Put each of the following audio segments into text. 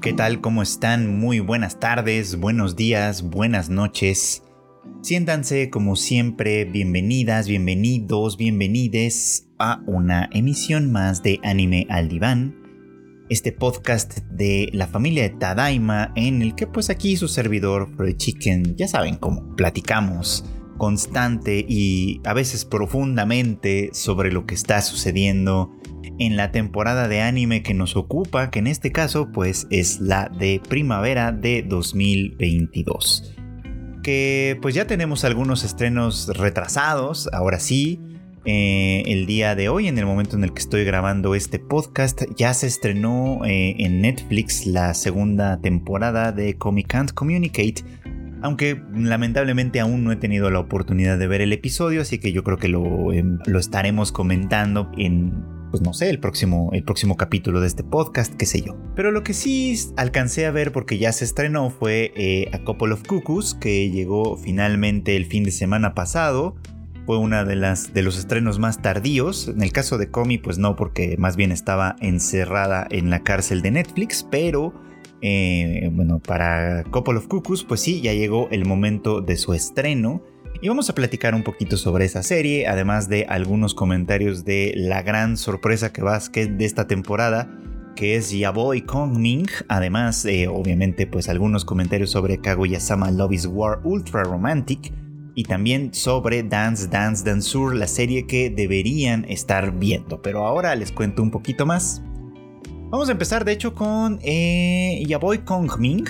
¿Qué tal? ¿Cómo están? Muy buenas tardes, buenos días, buenas noches. Siéntanse como siempre, bienvenidas, bienvenidos, bienvenides a una emisión más de Anime al Diván, este podcast de la familia de Tadaima en el que pues aquí su servidor Freud Chicken, ya saben cómo platicamos constante y a veces profundamente sobre lo que está sucediendo en la temporada de anime que nos ocupa, que en este caso pues es la de primavera de 2022. Que pues ya tenemos algunos estrenos retrasados, ahora sí. Eh, el día de hoy, en el momento en el que estoy grabando este podcast, ya se estrenó eh, en Netflix la segunda temporada de Comic Can't Communicate, aunque lamentablemente aún no he tenido la oportunidad de ver el episodio, así que yo creo que lo, em, lo estaremos comentando en pues no sé, el próximo, el próximo capítulo de este podcast, qué sé yo. Pero lo que sí alcancé a ver porque ya se estrenó fue eh, A Couple of Cuckoos, que llegó finalmente el fin de semana pasado. Fue una de las de los estrenos más tardíos. En el caso de Comi, pues no, porque más bien estaba encerrada en la cárcel de Netflix, pero eh, bueno, para Couple of Cuckoos, pues sí, ya llegó el momento de su estreno. Y vamos a platicar un poquito sobre esa serie, además de algunos comentarios de la gran sorpresa que va de esta temporada, que es Yaboy Kongming. Además, obviamente, pues algunos comentarios sobre Kaguya-sama Love is War Ultra Romantic. Y también sobre Dance Dance Danceur, la serie que deberían estar viendo. Pero ahora les cuento un poquito más. Vamos a empezar, de hecho, con eh, Yaboy Kongming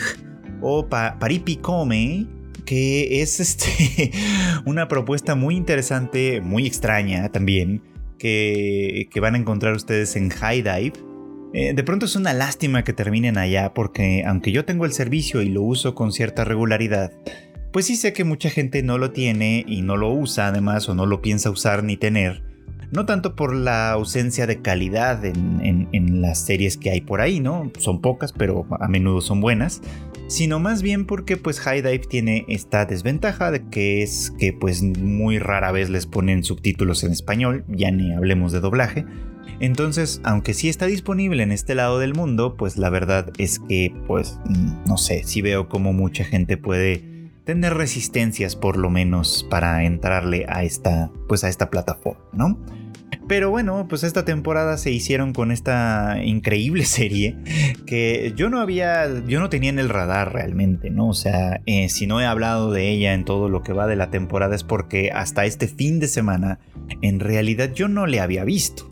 o Paripi Kome que es este, una propuesta muy interesante, muy extraña también, que, van a encontrar ustedes en High Dive. Eh, de pronto es una lástima que terminen allá porque aunque yo tengo el servicio y lo uso con cierta regularidad, pues sí sé que mucha gente no lo tiene y no lo usa además o no lo piensa usar ni tener no tanto por la ausencia de calidad en, las series que hay por ahí, ¿no? Son pocas, pero a menudo son buenas, sino más bien porque pues High Dive tiene esta desventaja de que es que pues muy rara vez les ponen subtítulos en español, ya ni hablemos de doblaje. Entonces, aunque sí está disponible en este lado del mundo, pues la verdad es que pues no sé, si veo como mucha gente puede tener resistencias por lo menos para entrarle a esta pues a esta plataforma, ¿no? Pero bueno, pues esta temporada se hicieron con esta increíble serie que yo no había, yo no tenía en el radar realmente, ¿no? O sea, eh, si no he hablado de ella en todo lo que va de la temporada es porque hasta este fin de semana en realidad yo no le había visto.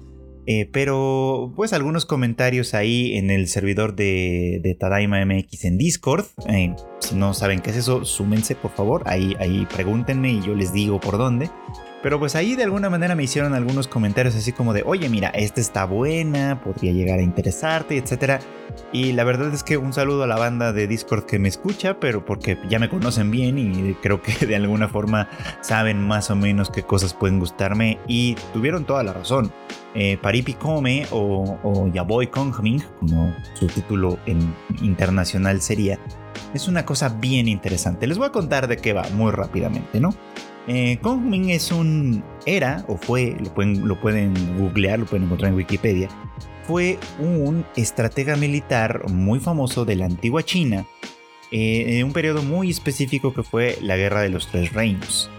Eh, pero pues algunos comentarios ahí en el servidor de, Tadaima MX en Discord. Eh, si no saben qué es eso, súmense por favor. Ahí, ahí pregúntenme y yo les digo por dónde. Pero pues ahí de alguna manera me hicieron algunos comentarios así como de, oye mira, esta está buena, podría llegar a interesarte, etc. Y la verdad es que un saludo a la banda de Discord que me escucha, pero porque ya me conocen bien y creo que de alguna forma saben más o menos qué cosas pueden gustarme y tuvieron toda la razón. Eh, Paripi Come o, o Yaboy Kongming, como su título en internacional sería, es una cosa bien interesante. Les voy a contar de qué va muy rápidamente, ¿no? Eh, Kongming es un. Era, o fue, lo pueden, lo pueden googlear, lo pueden encontrar en Wikipedia. Fue un estratega militar muy famoso de la antigua China, eh, en un periodo muy específico que fue la Guerra de los Tres Reinos.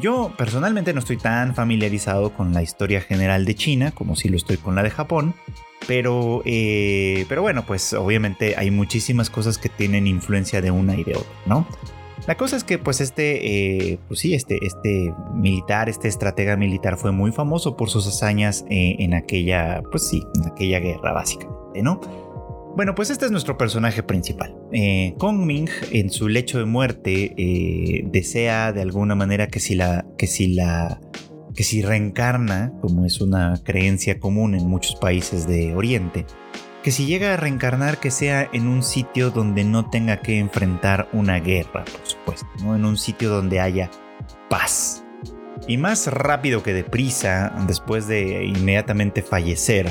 Yo personalmente no estoy tan familiarizado con la historia general de China como si lo estoy con la de Japón, pero, eh, pero bueno, pues obviamente hay muchísimas cosas que tienen influencia de una y de otra, ¿no? La cosa es que pues este, eh, pues sí, este, este militar, este estratega militar fue muy famoso por sus hazañas eh, en aquella, pues sí, en aquella guerra básicamente, ¿no? Bueno, pues este es nuestro personaje principal. Eh, Kong Ming, en su lecho de muerte, desea de alguna manera que si la, que si la, que si reencarna, como es una creencia común en muchos países de Oriente, que si llega a reencarnar que sea en un sitio donde no tenga que enfrentar una guerra, por supuesto, ¿no? en un sitio donde haya paz. Y más rápido que deprisa, después de inmediatamente fallecer,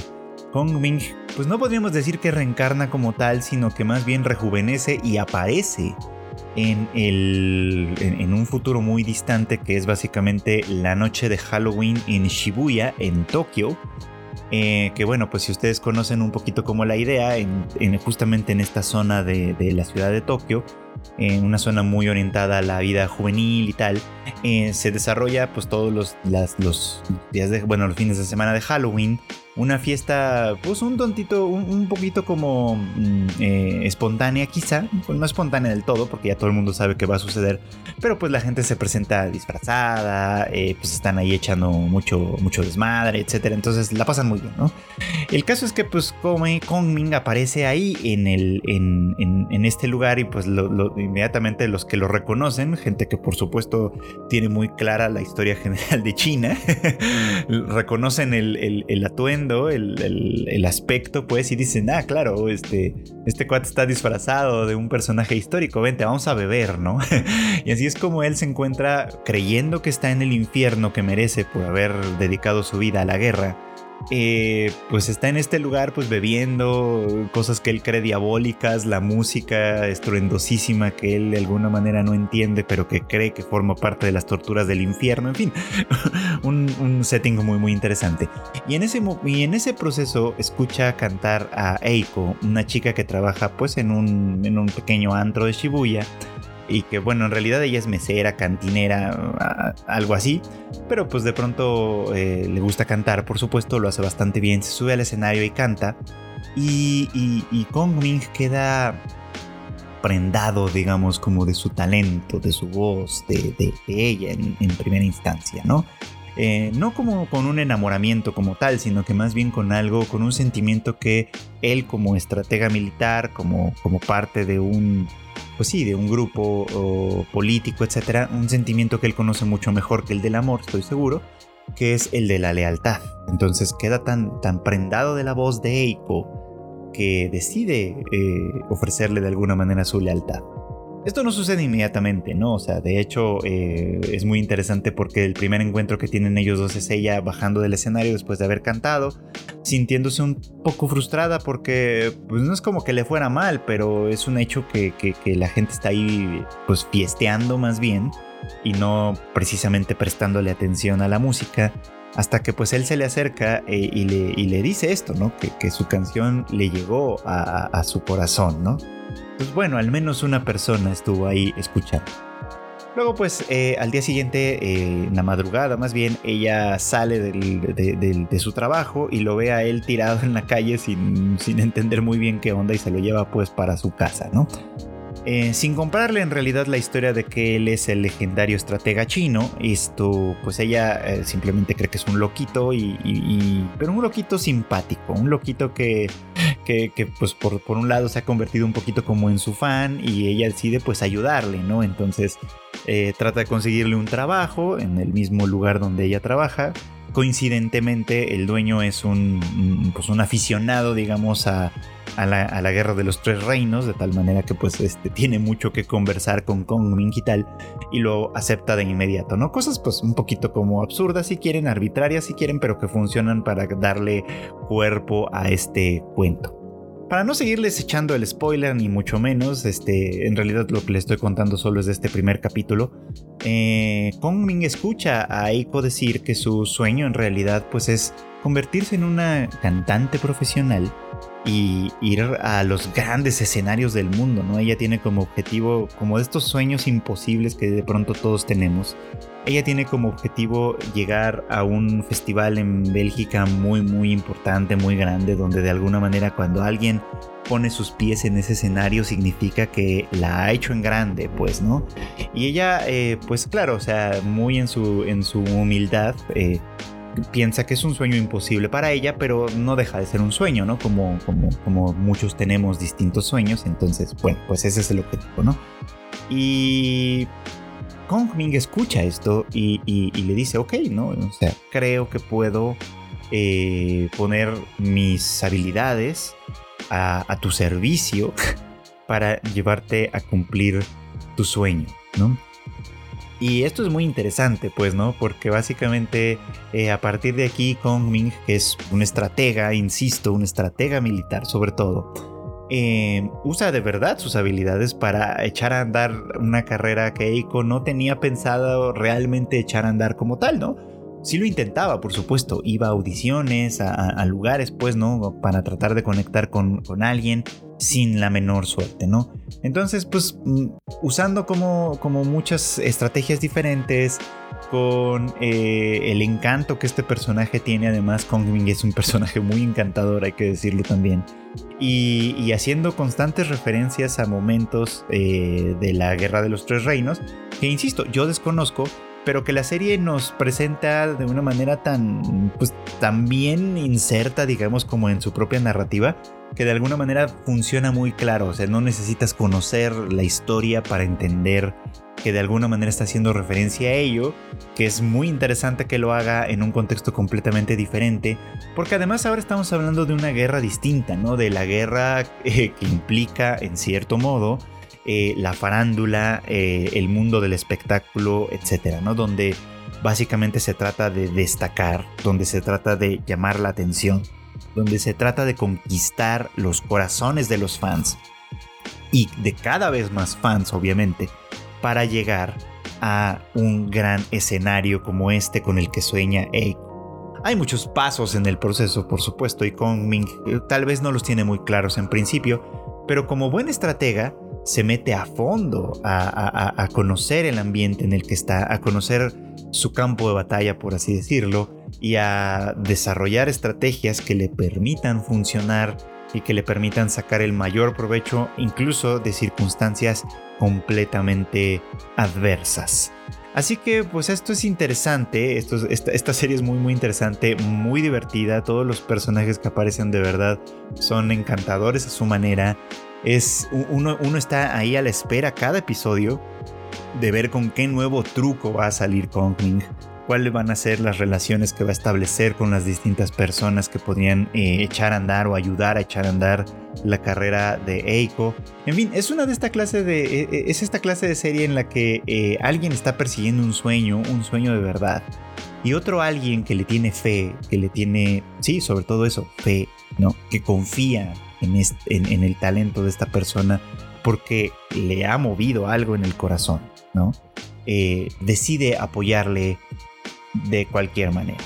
Kong Ming, pues no podríamos decir que reencarna como tal, sino que más bien rejuvenece y aparece en, el, en, un futuro muy distante que es básicamente la noche de Halloween en Shibuya, en Tokio, Eh, que bueno, pues si ustedes conocen un poquito como la idea, en, justamente en esta zona de, la ciudad de Tokio, en una zona muy orientada a la vida juvenil y tal, eh, se desarrolla pues todos los, los días de, bueno, los fines de semana de Halloween, una fiesta, pues un tontito, un, poquito como mm, eh, espontánea quizá, pues no espontánea del todo, porque ya todo el mundo sabe que va a suceder, pero pues la gente se presenta disfrazada, eh, pues están ahí echando mucho, mucho desmadre, etcétera, entonces la pasan muy bien, ¿no? El caso es que pues Kongming aparece ahí en, el, en, en, este lugar y pues inmediatamente los que lo reconocen, gente que por supuesto tiene muy clara la historia general de China, reconocen el, el atuendo el, aspecto, pues, y dicen, ah, claro, este, este cuate está disfrazado de un personaje histórico, vente, vamos a beber, ¿no? y así es como él se encuentra creyendo que está en el infierno que merece por haber dedicado su vida a la guerra eh, pues está en este lugar pues bebiendo cosas que él cree diabólicas, la música estruendosísima que él de alguna manera no entiende pero que cree que forma parte de las torturas del infierno, en fin, un, setting muy muy interesante. Y en, ese, y en ese proceso escucha cantar a Eiko, una chica que trabaja pues en un, en un pequeño antro de Shibuya y que bueno, en realidad ella es mesera, cantinera, algo así, pero pues de pronto eh, le gusta cantar, por supuesto, lo hace bastante bien, se sube al escenario y canta y, y, Kong Ming queda prendado, digamos, como de su talento, de su voz, de, ella en, primera instancia, ¿no? Eh, no como con un enamoramiento como tal, sino que más bien con algo, con un sentimiento que él como estratega militar, como, como parte de un pues sí, de un grupo político, etcétera, un sentimiento que él conoce mucho mejor que el del amor, estoy seguro, que es el de la lealtad. Entonces queda tan, tan prendado de la voz de Eiko que decide eh, ofrecerle de alguna manera su lealtad. Esto no sucede inmediatamente, ¿no? O sea, de hecho eh, es muy interesante porque el primer encuentro que tienen ellos dos es ella bajando del escenario después de haber cantado, sintiéndose un poco frustrada porque pues no es como que le fuera mal, pero es un hecho que, la gente está ahí pues fiesteando más bien y no precisamente prestándole atención a la música hasta que pues él se le acerca eh, y, le, dice esto, ¿no? Que, su canción le llegó a, a su corazón, ¿no? Pues bueno, al menos una persona estuvo ahí escuchando. Luego, pues eh, al día siguiente, eh, en la madrugada más bien, ella sale de, su trabajo y lo ve a él tirado en la calle sin, sin entender muy bien qué onda y se lo lleva pues para su casa, ¿no? Eh, sin comprarle en realidad la historia de que él es el legendario estratega chino, esto, pues ella eh, simplemente cree que es un loquito, y, pero un loquito simpático, un loquito que, que, pues por, por, un lado se ha convertido un poquito como en su fan y ella decide pues ayudarle, ¿no? Entonces eh, trata de conseguirle un trabajo en el mismo lugar donde ella trabaja. Coincidentemente el dueño es un, pues un aficionado, digamos, a a la, guerra de los tres reinos, de tal manera que pues este, tiene mucho que conversar con Kong Ming y tal, y lo acepta de inmediato, ¿no? Cosas pues un poquito como absurdas si quieren, arbitrarias si quieren, pero que funcionan para darle cuerpo a este cuento. Para no seguirles echando el spoiler, ni mucho menos, este, en realidad lo que les estoy contando solo es de este primer capítulo. Eh, Kong Ming escucha a Eiko decir que su sueño en realidad pues es convertirse en una cantante profesional y ir a los grandes escenarios del mundo, ¿no? Ella tiene como objetivo, como estos sueños imposibles que de pronto todos tenemos, ella tiene como objetivo llegar a un festival en Bélgica muy, muy importante, muy grande, donde de alguna manera cuando alguien pone sus pies en ese escenario significa que la ha hecho en grande, pues, ¿no? Y ella, eh, pues claro, o sea, muy en su, en su humildad, eh, piensa que es un sueño imposible para ella, pero no deja de ser un sueño, ¿no? Como, como, como muchos tenemos distintos sueños, entonces, bueno, pues ese es el objetivo, ¿no? Y Kong Ming escucha esto y, le dice, ok, ¿no? O sea, creo que puedo eh, poner mis habilidades a, a tu servicio para llevarte a cumplir tu sueño, ¿no? Y esto es muy interesante, pues, ¿no? Porque básicamente eh, a partir de aquí Kong Ming, que es un estratega, insisto, un estratega militar sobre todo, eh, usa de verdad sus habilidades para echar a andar una carrera que Eiko no tenía pensado realmente echar a andar como tal, ¿no? Sí lo intentaba, por supuesto. Iba a audiciones, a, lugares, pues, ¿no? Para tratar de conectar con, con, alguien sin la menor suerte, ¿no? Entonces, pues, mm, usando como, como muchas estrategias diferentes, con eh, el encanto que este personaje tiene. Además, Kongming es un personaje muy encantador, hay que decirlo también. Y, haciendo constantes referencias a momentos eh, de la Guerra de los Tres Reinos, que insisto, yo desconozco, pero que la serie nos presenta de una manera tan, pues, bien inserta, digamos, como en su propia narrativa, que de alguna manera funciona muy claro. O sea, no necesitas conocer la historia para entender que de alguna manera está haciendo referencia a ello, que es muy interesante que lo haga en un contexto completamente diferente, porque además ahora estamos hablando de una guerra distinta, ¿no? De la guerra eh, que implica, en cierto modo, eh, la farándula, eh, el mundo del espectáculo, etcétera, ¿no? Donde básicamente se trata de destacar, donde se trata de llamar la atención, donde se trata de conquistar los corazones de los fans y de cada vez más fans, obviamente para llegar a un gran escenario como este con el que sueña Eiko. Hay muchos pasos en el proceso, por supuesto, y Kongming eh, tal vez no los tiene muy claros en principio, pero como buen estratega se mete a fondo a, conocer el ambiente en el que está, a conocer su campo de batalla, por así decirlo, y a desarrollar estrategias que le permitan funcionar y que le permitan sacar el mayor provecho incluso de circunstancias completamente adversas. Así que pues esto es interesante, esto, esta, serie es muy muy interesante, muy divertida, todos los personajes que aparecen de verdad son encantadores a su manera, es, uno, uno está ahí a la espera cada episodio de ver con qué nuevo truco va a salir Kong cuáles van a ser las relaciones que va a establecer con las distintas personas que podrían eh, echar a andar o ayudar a echar a andar la carrera de Eiko. En fin, es una de esta clase de e, e, es esta clase de serie en la que eh, alguien está persiguiendo un sueño, un sueño de verdad, y otro alguien que le tiene fe, que le tiene, sí, sobre todo eso, fe, ¿no? Que confía en, el talento de esta persona porque le ha movido algo en el corazón. Eh, decide apoyarle, de cualquier manera.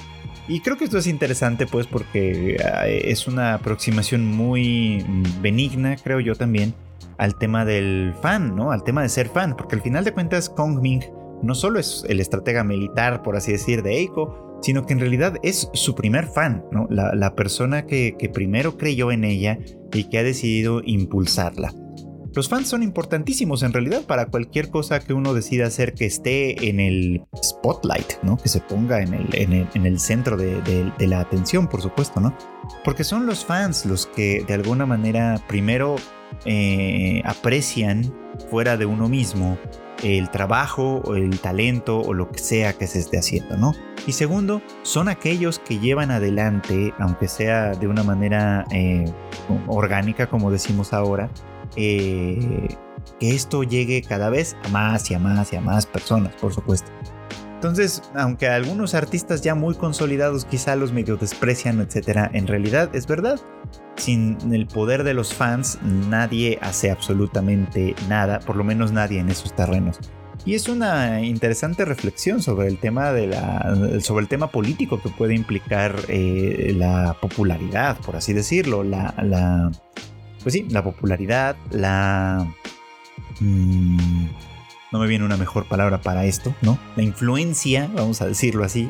Y creo que esto es interesante pues porque eh, es una aproximación muy benigna, creo yo también, al tema del fan. Al tema de ser fan, porque al final de cuentas Kong Ming no solo es el estratega militar, por así decir, de Eiko, sino que en realidad es su primer fan. La, persona que primero creyó en ella y que ha decidido impulsarla. Los fans son importantísimos en realidad para cualquier cosa que uno decida hacer que esté en el spotlight, ¿no? Que se ponga en el, centro de, la atención, por supuesto, ¿no? Porque son los fans los que de alguna manera primero eh, aprecian fuera de uno mismo el trabajo o el talento o lo que sea que se esté haciendo, ¿no? Y segundo, son aquellos que llevan adelante, aunque sea de una manera eh, orgánica, como decimos ahora, eh, que esto llegue cada vez a más y a más y a más personas, por supuesto. Entonces, aunque algunos artistas ya muy consolidados quizá los medio desprecian, etcétera, en realidad es verdad. Sin el poder de los fans, nadie hace absolutamente nada, por lo menos nadie en esos terrenos. Y es una interesante reflexión sobre el tema de la, sobre el tema político que puede implicar eh, la popularidad, por así decirlo, la, la pues sí, la popularidad, la... Mm, no me viene una mejor palabra para esto, ¿no? La influencia, vamos a decirlo así,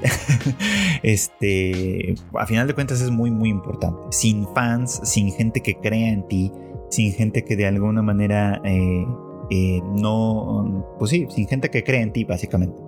este, a final de cuentas es muy, muy importante. Sin fans, sin gente que crea en ti, sin gente que de alguna manera eh, eh, no, pues sí, sin gente que crea en ti, básicamente.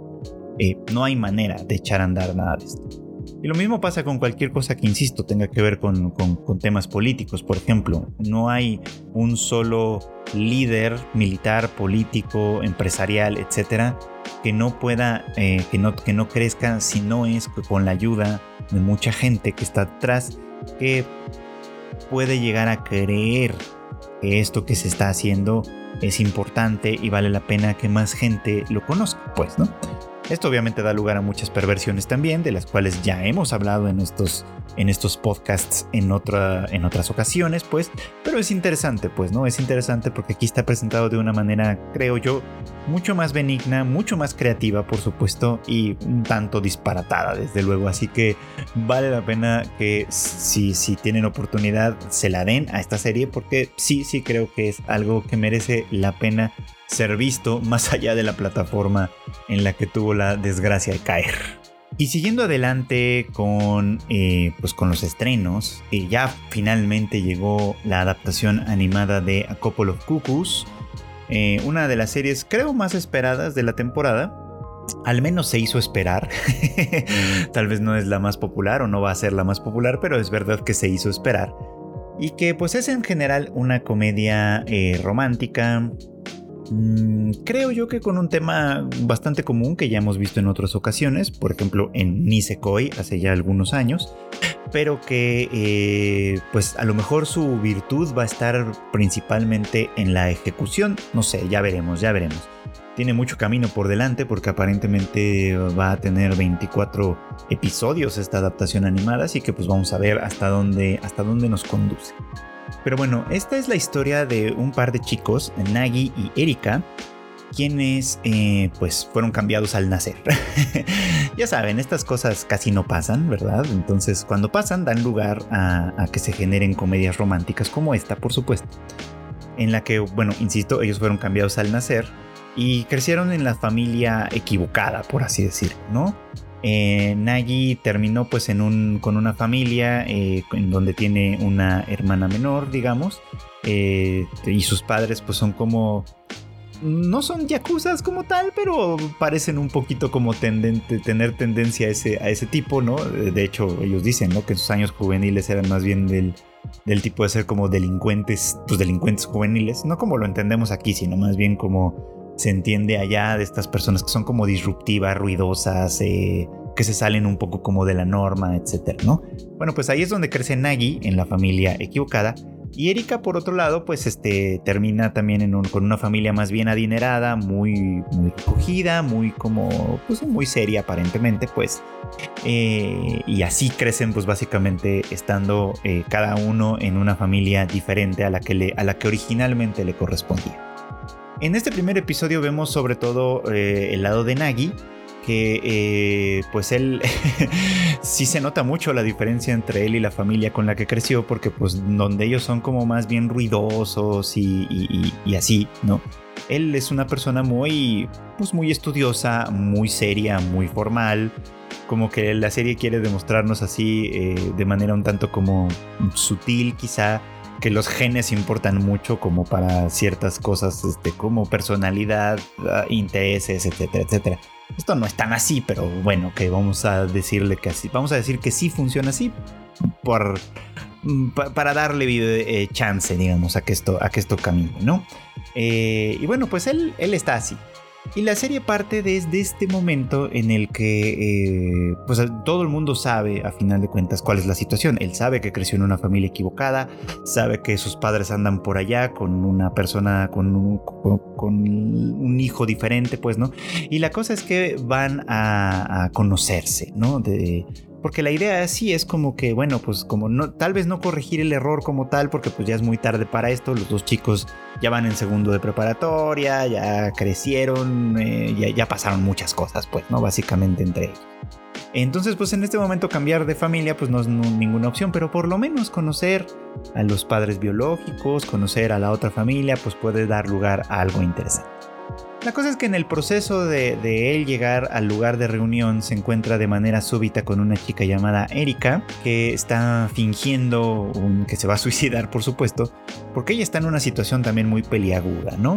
Eh, no hay manera de echar a andar nada de esto. Y lo mismo pasa con cualquier cosa que, insisto, tenga que ver con, temas políticos. Por ejemplo, no hay un solo líder militar, político, empresarial, etcétera, que no pueda, eh, que, no, que no crezca si no es con la ayuda de mucha gente que está atrás, que puede llegar a creer que esto que se está haciendo es importante y vale la pena que más gente lo conozca, pues, ¿no? Esto obviamente da lugar a muchas perversiones también, de las cuales ya hemos hablado en estos, en estos podcasts en, otra, en otras ocasiones, pues, pero es interesante, pues, ¿no? Es interesante porque aquí está presentado de una manera, creo yo, mucho más benigna, mucho más creativa, por supuesto, y un tanto disparatada, desde luego. Así que vale la pena que si, si tienen oportunidad se la den a esta serie, porque sí, sí creo que es algo que merece la pena ser visto más allá de la plataforma en la que tuvo la desgracia de caer. Y siguiendo adelante con, eh, pues con los estrenos, eh, ya finalmente llegó la adaptación animada de A Couple of Cuckoos, eh, una de las series creo más esperadas de la temporada. Al menos se hizo esperar. Tal vez no es la más popular o no va a ser la más popular, pero es verdad que se hizo esperar. Y que pues es en general una comedia romántica. Mm, creo yo que con un tema bastante común que ya hemos visto en otras ocasiones, por ejemplo en Nisekoi hace ya algunos años, pero que eh, pues a lo mejor su virtud va a estar principalmente en la ejecución, no sé, ya veremos, ya veremos. Tiene mucho camino por delante porque aparentemente va a tener 24 episodios esta adaptación animada, así que pues vamos a ver hasta dónde, hasta dónde nos conduce. Pero bueno, esta es la historia de un par de chicos, Nagi y Erika, quienes eh, pues fueron cambiados al nacer. ya saben, estas cosas casi no pasan, ¿verdad? Entonces cuando pasan dan lugar a, que se generen comedias románticas como esta, por supuesto. En la que, bueno, insisto, ellos fueron cambiados al nacer y crecieron en la familia equivocada, por así decirlo, ¿no? Eh, Nagi terminó pues en un, con una familia eh, en donde tiene una hermana menor, digamos, y sus padres pues son como no son yakuzas como tal, pero parecen un poquito como tendente, tener tendencia a ese, a ese tipo, ¿no? De hecho, ellos dicen, ¿no? Que en sus años juveniles eran más bien del, del tipo de ser como delincuentes, pues delincuentes juveniles, no como lo entendemos aquí, sino más bien como se entiende allá de estas personas que son como disruptivas, ruidosas, eh, que se salen un poco como de la norma, etcétera, ¿no? Bueno, pues ahí es donde crece Nagi en la familia equivocada y Erika, por otro lado, pues este, termina también con una familia más bien adinerada, muy, muy recogida, muy como, pues muy seria aparentemente, pues. Eh, y así crecen, pues básicamente estando eh, cada uno en una familia diferente a la que, le, a la que originalmente le correspondía. En este primer episodio vemos sobre todo eh, el lado de Nagi, que eh, pues él sí se nota mucho la diferencia entre él y la familia con la que creció, porque pues donde ellos son como más bien ruidosos y, así, ¿no? Él es una persona muy, pues muy estudiosa, muy seria, muy formal, como que la serie quiere demostrarnos así eh, de manera un tanto como sutil quizá que los genes importan mucho como para ciertas cosas este, como personalidad, ah, intereses, etcétera, etcétera. Esto no es tan así, pero bueno, que vamos a decirle que así. Vamos a decir que sí funciona así por, mm, para darle eh, chance, digamos, a que esto, a que esto camine, ¿no? Eh, y bueno, pues él, él está así. Y la serie parte desde este momento en el que eh, pues todo el mundo sabe a final de cuentas cuál es la situación. Él sabe que creció en una familia equivocada, sabe que sus padres andan por allá con una persona, con un, con, un hijo diferente, pues, ¿no? Y la cosa es que van a, a conocerse, ¿no? De, porque la idea sí es como que, bueno, pues como no, tal vez no corregir el error como tal, porque pues ya es muy tarde para esto, los dos chicos ya van en segundo de preparatoria, ya crecieron, eh, ya, ya, pasaron muchas cosas, pues, ¿no? Básicamente entre ellos. Entonces, pues en este momento cambiar de familia, pues no es ninguna opción, pero por lo menos conocer a los padres biológicos, conocer a la otra familia, pues puede dar lugar a algo interesante. La cosa es que en el proceso de, él llegar al lugar de reunión se encuentra de manera súbita con una chica llamada Erika que está fingiendo que se va a suicidar, por supuesto, porque ella está en una situación también muy peliaguda, ¿no?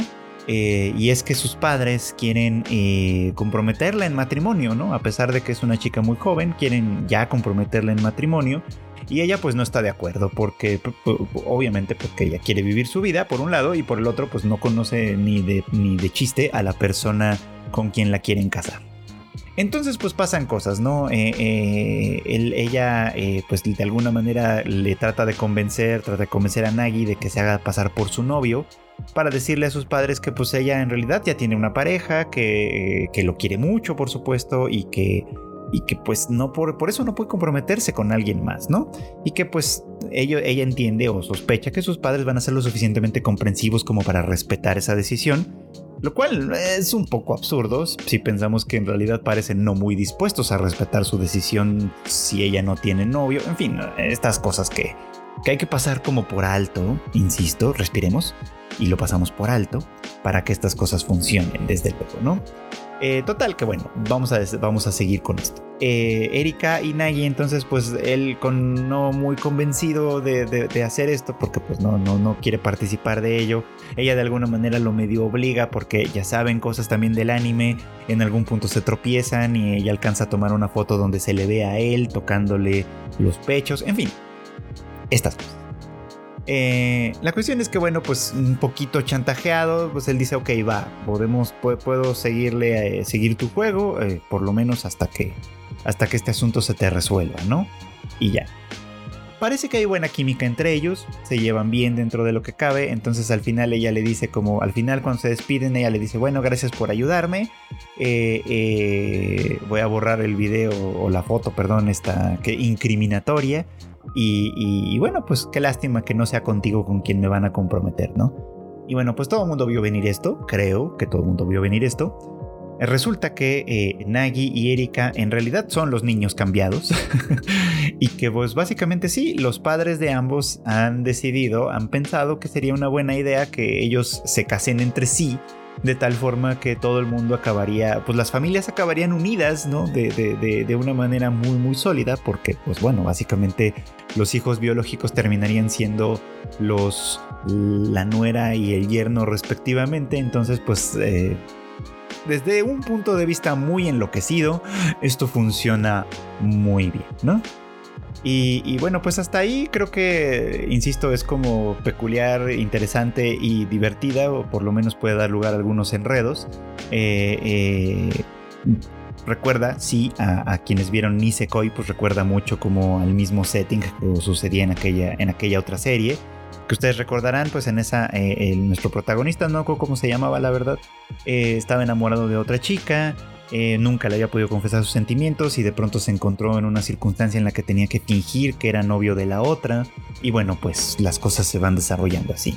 Eh, y es que sus padres quieren eh, comprometerla en matrimonio, ¿no? A pesar de que es una chica muy joven, quieren ya comprometerla en matrimonio y ella pues no está de acuerdo porque obviamente porque ella quiere vivir su vida por un lado y por el otro pues no conoce ni de, ni de chiste a la persona con quien la quieren casar. Entonces pues pasan cosas, ¿no? Eh, eh, ella eh, pues de alguna manera le trata de convencer, trata de convencer a Nagi de que se haga pasar por su novio para decirle a sus padres que pues ella en realidad ya tiene una pareja, que, que lo quiere mucho, por supuesto, y que y que pues no por, por eso no puede comprometerse con alguien más, ¿no? Y que pues ella, entiende o sospecha que sus padres van a ser lo suficientemente comprensivos como para respetar esa decisión, lo cual es un poco absurdo si pensamos que en realidad parecen no muy dispuestos a respetar su decisión si ella no tiene novio, en fin, estas cosas que, que hay que pasar como por alto, insisto, respiremos y lo pasamos por alto para que estas cosas funcionen desde luego, ¿no? Eh, total, que bueno, vamos a, vamos a seguir con esto. Eh, Erika y Nagi, entonces, pues él no muy convencido de, hacer esto, porque pues no, no, no quiere participar de ello. Ella de alguna manera lo medio obliga, porque ya saben cosas también del anime. En algún punto se tropiezan y ella alcanza a tomar una foto donde se le ve a él tocándole los pechos. En fin, estas cosas. Eh, la cuestión es que, bueno, pues un poquito chantajeado, pues él dice, ok, va, podemos, puedo, seguirle, eh, seguir tu juego, eh, por lo menos hasta que, hasta que este asunto se te resuelva, ¿no? Y ya. Parece que hay buena química entre ellos, se llevan bien dentro de lo que cabe, entonces al final ella le dice como, al final cuando se despiden, ella le dice, bueno, gracias por ayudarme, voy a borrar el video o la foto, perdón, esta que incriminatoria, y, bueno, pues qué lástima que no sea contigo con quien me van a comprometer, ¿no? Y bueno, pues todo el mundo vio venir esto, creo que todo el mundo vio venir esto. Resulta que eh, Nagi y Erika en realidad son los niños cambiados y que pues básicamente sí, los padres de ambos han decidido, han pensado que sería una buena idea que ellos se casen entre sí de tal forma que todo el mundo acabaría, pues las familias acabarían unidas, ¿no? De, de, una manera muy, muy sólida, porque, pues bueno, básicamente los hijos biológicos terminarían siendo los, la nuera y el yerno respectivamente, entonces, pues... Eh, desde un punto de vista muy enloquecido, esto funciona muy bien, ¿no? Y, bueno, pues hasta ahí creo que, insisto, es como peculiar, interesante y divertida, o por lo menos puede dar lugar a algunos enredos. Eh, eh, recuerda, sí, a, quienes vieron Nisekoi, pues recuerda mucho como al mismo setting que sucedía en aquella, en aquella otra serie. Que ustedes recordarán, pues en esa, eh, nuestro protagonista, no cómo se llamaba, la verdad, estaba enamorado de otra chica. Eh, nunca le había podido confesar sus sentimientos y de pronto se encontró en una circunstancia en la que tenía que fingir que era novio de la otra y bueno pues las cosas se van desarrollando así.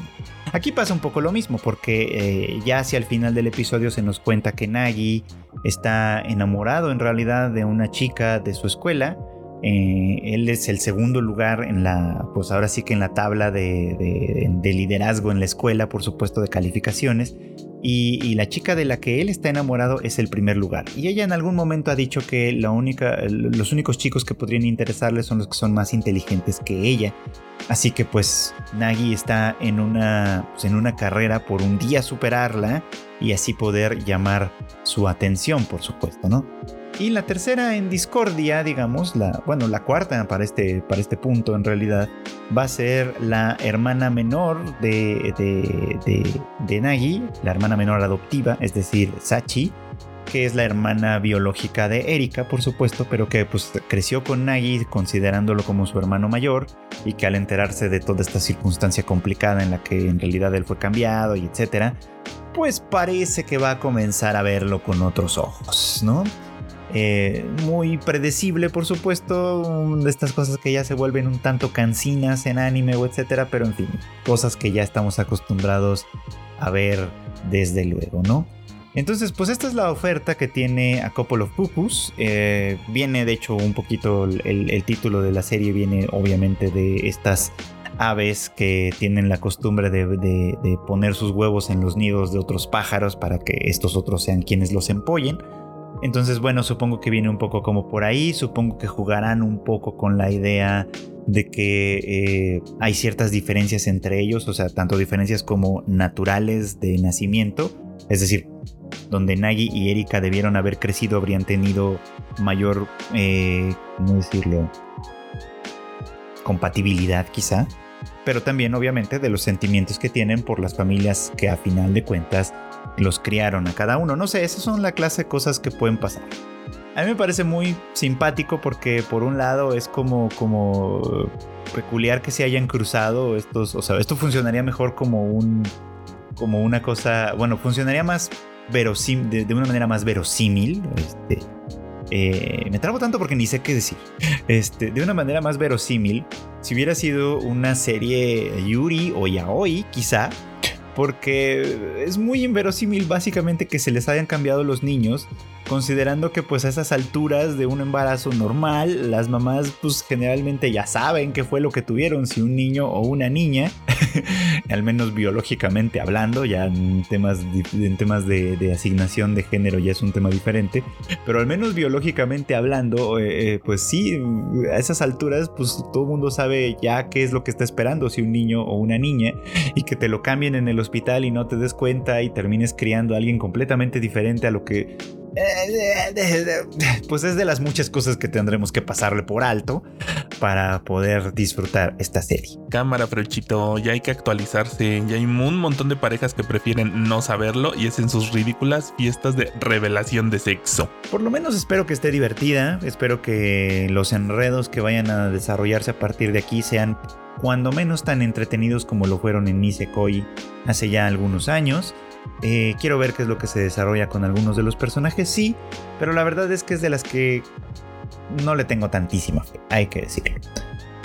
Aquí pasa un poco lo mismo porque eh, ya hacia el final del episodio se nos cuenta que Nagi está enamorado en realidad de una chica de su escuela. Eh, él es el segundo lugar en la, pues ahora sí que en la tabla de, de liderazgo en la escuela, por supuesto de calificaciones, y, la chica de la que él está enamorado es el primer lugar. Y ella en algún momento ha dicho que los únicos chicos que podrían interesarle son los que son más inteligentes que ella. Así que pues Nagi está en una, pues, en una carrera por un día superarla y así poder llamar su atención, por supuesto, ¿no? Y la tercera en discordia, digamos, la, bueno, la cuarta para este, para este punto en realidad, va a ser la hermana menor de, de, de, Nagi, la hermana menor adoptiva, es decir, Sachi, que es la hermana biológica de Erika, por supuesto, pero que pues creció con Nagi considerándolo como su hermano mayor y que al enterarse de toda esta circunstancia complicada en la que en realidad él fue cambiado y etcétera, pues parece que va a comenzar a verlo con otros ojos, ¿no? Eh, muy predecible, por supuesto, de estas cosas que ya se vuelven un tanto cansinas en anime o etcétera, pero en fin, cosas que ya estamos acostumbrados a ver desde luego, ¿no? Entonces, pues esta es la oferta que tiene a Couple of Pupus. Eh, viene, de hecho, un poquito el, título de la serie viene obviamente de estas aves que tienen la costumbre de, de, poner sus huevos en los nidos de otros pájaros para que estos otros sean quienes los empollen. Entonces, bueno, supongo que viene un poco como por ahí, supongo que jugarán un poco con la idea de que eh, hay ciertas diferencias entre ellos, o sea, tanto diferencias como naturales de nacimiento, es decir, donde Nagi y Erika debieron haber crecido, habrían tenido mayor, eh, ¿cómo decirlo? Compatibilidad quizá, pero también obviamente de los sentimientos que tienen por las familias que a final de cuentas los criaron a cada uno. No sé, esas son la clase de cosas que pueden pasar. A mí me parece muy simpático porque por un lado es como, como peculiar que se hayan cruzado estos, o sea, esto funcionaría mejor como un como una cosa, bueno, funcionaría más verosímil, de, una manera más verosímil. Este, eh, me trabo tanto porque ni sé qué decir. Este, de una manera más verosímil, si hubiera sido una serie Yuri o Yaoi, quizá, porque es muy inverosímil básicamente que se les hayan cambiado los niños considerando que pues a esas alturas de un embarazo normal, las mamás pues generalmente ya saben qué fue lo que tuvieron, si un niño o una niña, al menos biológicamente hablando, ya en temas, en temas de, asignación de género ya es un tema diferente, pero al menos biológicamente hablando, eh, eh, pues sí, a esas alturas pues todo el mundo sabe ya qué es lo que está esperando, si un niño o una niña, y que te lo cambien en el hospital y no te des cuenta y termines criando a alguien completamente diferente a lo que pues es de las muchas cosas que tendremos que pasarle por alto para poder disfrutar esta serie. Cámara, Frechito, ya hay que actualizarse. Ya hay un montón de parejas que prefieren no saberlo y es en sus ridículas fiestas de revelación de sexo. Por lo menos espero que esté divertida. Espero que los enredos que vayan a desarrollarse a partir de aquí sean cuando menos tan entretenidos como lo fueron en Nisekoi hace ya algunos años. Eh, quiero ver qué es lo que se desarrolla con algunos de los personajes, sí, pero la verdad es que es de las que no le tengo tantísima fe, hay que decirlo.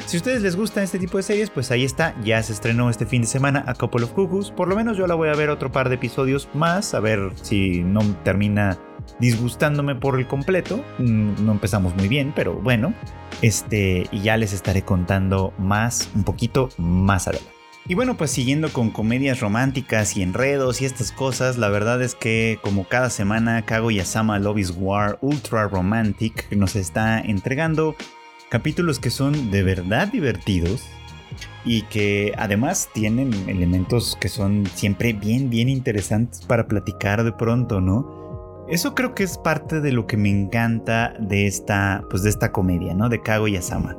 Si a ustedes les gusta este tipo de series, pues ahí está, ya se estrenó este fin de semana a Couple of Cuckoos. Por lo menos yo la voy a ver otro par de episodios más, a ver si no termina disgustándome por el completo. Mm, no empezamos muy bien, pero bueno, este, y ya les estaré contando más, un poquito más adelante. Y bueno, pues siguiendo con comedias románticas y enredos y estas cosas, la verdad es que como cada semana Kaguya-sama Love is War Ultra Romantic nos está entregando capítulos que son de verdad divertidos y que además tienen elementos que son siempre bien, bien interesantes para platicar de pronto, ¿no? Eso creo que es parte de lo que me encanta de esta, pues de esta comedia, ¿no? De Kaguya-sama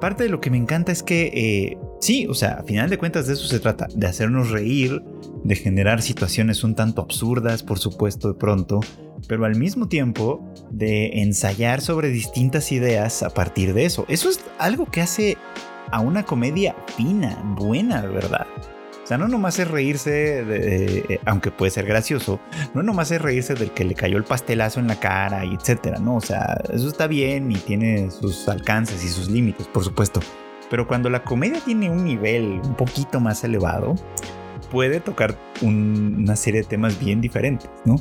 parte de lo que me encanta es que eh, sí, o sea, a final de cuentas de eso se trata, de hacernos reír, de generar situaciones un tanto absurdas, por supuesto, de pronto, pero al mismo tiempo de ensayar sobre distintas ideas a partir de eso. Eso es algo que hace a una comedia fina, buena, verdad. O sea, no nomás es reírse, eh, aunque puede ser gracioso, no nomás es reírse del que le cayó el pastelazo en la cara y etcétera, ¿no? O sea, eso está bien y tiene sus alcances y sus límites, por supuesto. Pero cuando la comedia tiene un nivel un poquito más elevado, puede tocar una serie de temas bien diferentes, ¿no?